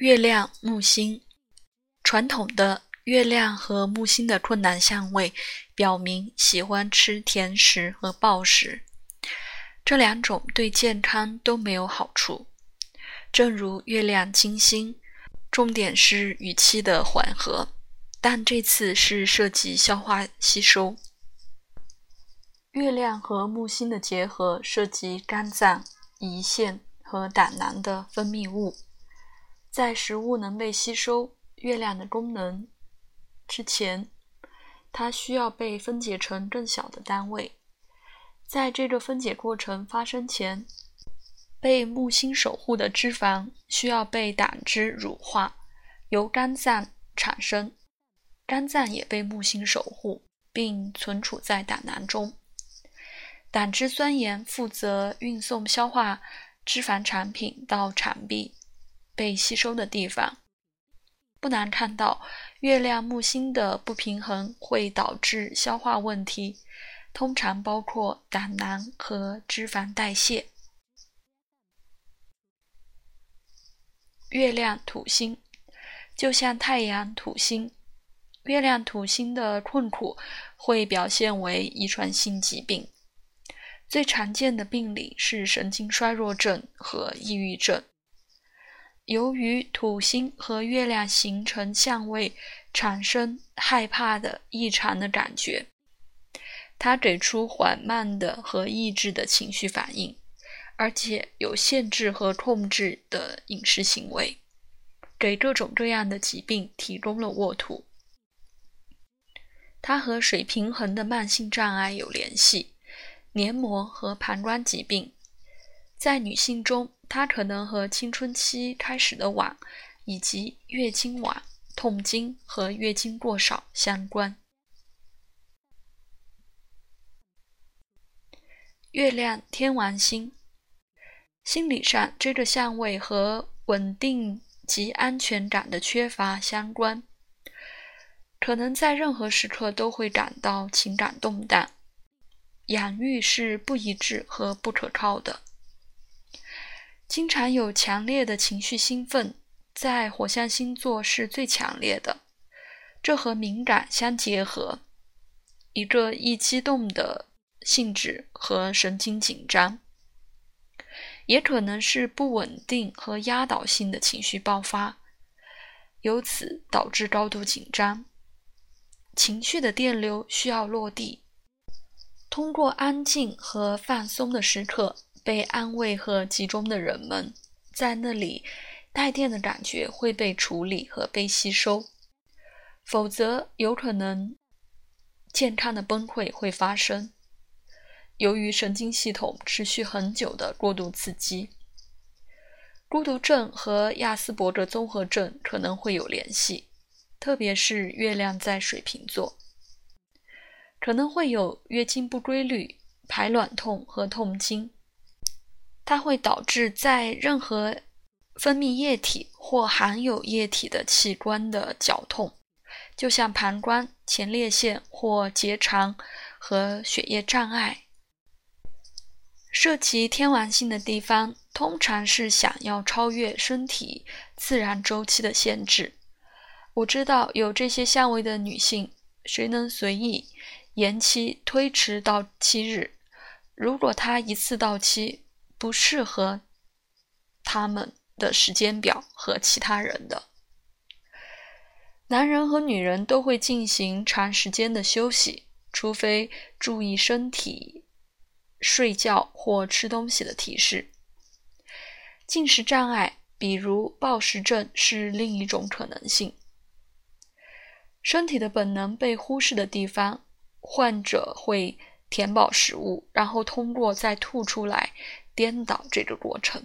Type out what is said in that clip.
月亮木星，传统的月亮和木星的困难相位表明喜欢吃甜食和暴食，这两种对健康都没有好处。正如月亮金星，重点是语气的缓和，但这次是涉及消化吸收。月亮和木星的结合涉及肝脏、胰腺和胆囊的分泌物。在食物能被吸收月亮的功能之前，它需要被分解成更小的单位。在这个分解过程发生前，被木星守护的脂肪需要被胆汁乳化，由肝脏产生。肝脏也被木星守护，并存储在胆囊中。胆汁酸盐负责运送消化脂肪产品到肠壁。被吸收的地方，不难看到，月亮木星的不平衡会导致消化问题，通常包括胆囊和脂肪代谢。月亮土星就像太阳土星，月亮土星的困苦会表现为遗传性疾病，最常见的病理是神经衰弱症和抑郁症。由于土星和月亮形成相位，产生害怕的异常的感觉，它给出缓慢的和抑制的情绪反应，而且有限制和控制的饮食行为，给各种各样的疾病提供了沃土。它和水平衡的慢性障碍有联系，黏膜和膀胱疾病，在女性中。它可能和青春期开始的晚，以及月经晚、痛经和月经过少相关。月亮天王星，心理上这个相位和稳定及安全感的缺乏相关，可能在任何时刻都会感到情感动荡，养育是不一致和不可靠的。经常有强烈的情绪兴奋，在火象星座是最强烈的。这和敏感相结合，一个易激动的性质和神经紧张，也可能是不稳定和压倒性的情绪爆发，由此导致高度紧张。情绪的电流需要落地，通过安静和放松的时刻。被安慰和集中的人们，在那里带电的感觉会被处理和被吸收，否则有可能健康的崩溃会发生。由于神经系统持续很久的过度刺激，孤独症和亚斯伯格综合症可能会有联系，特别是月亮在水瓶座，可能会有月经不规律、排卵痛和痛经。它会导致在任何分泌液体或含有液体的器官的绞痛，就像膀胱、前列腺或结肠和血液障碍。涉及天王星的地方，通常是想要超越身体自然周期的限制。我知道有这些相位的女性，谁能随意延期推迟到期日？如果她一次到期，不适合他们的时间表和其他人的。男人和女人都会进行长时间的休息，除非注意身体、睡觉或吃东西的提示。进食障碍，比如暴食症，是另一种可能性。身体的本能被忽视的地方，患者会填饱食物，然后通过再吐出来。颠倒这个过程。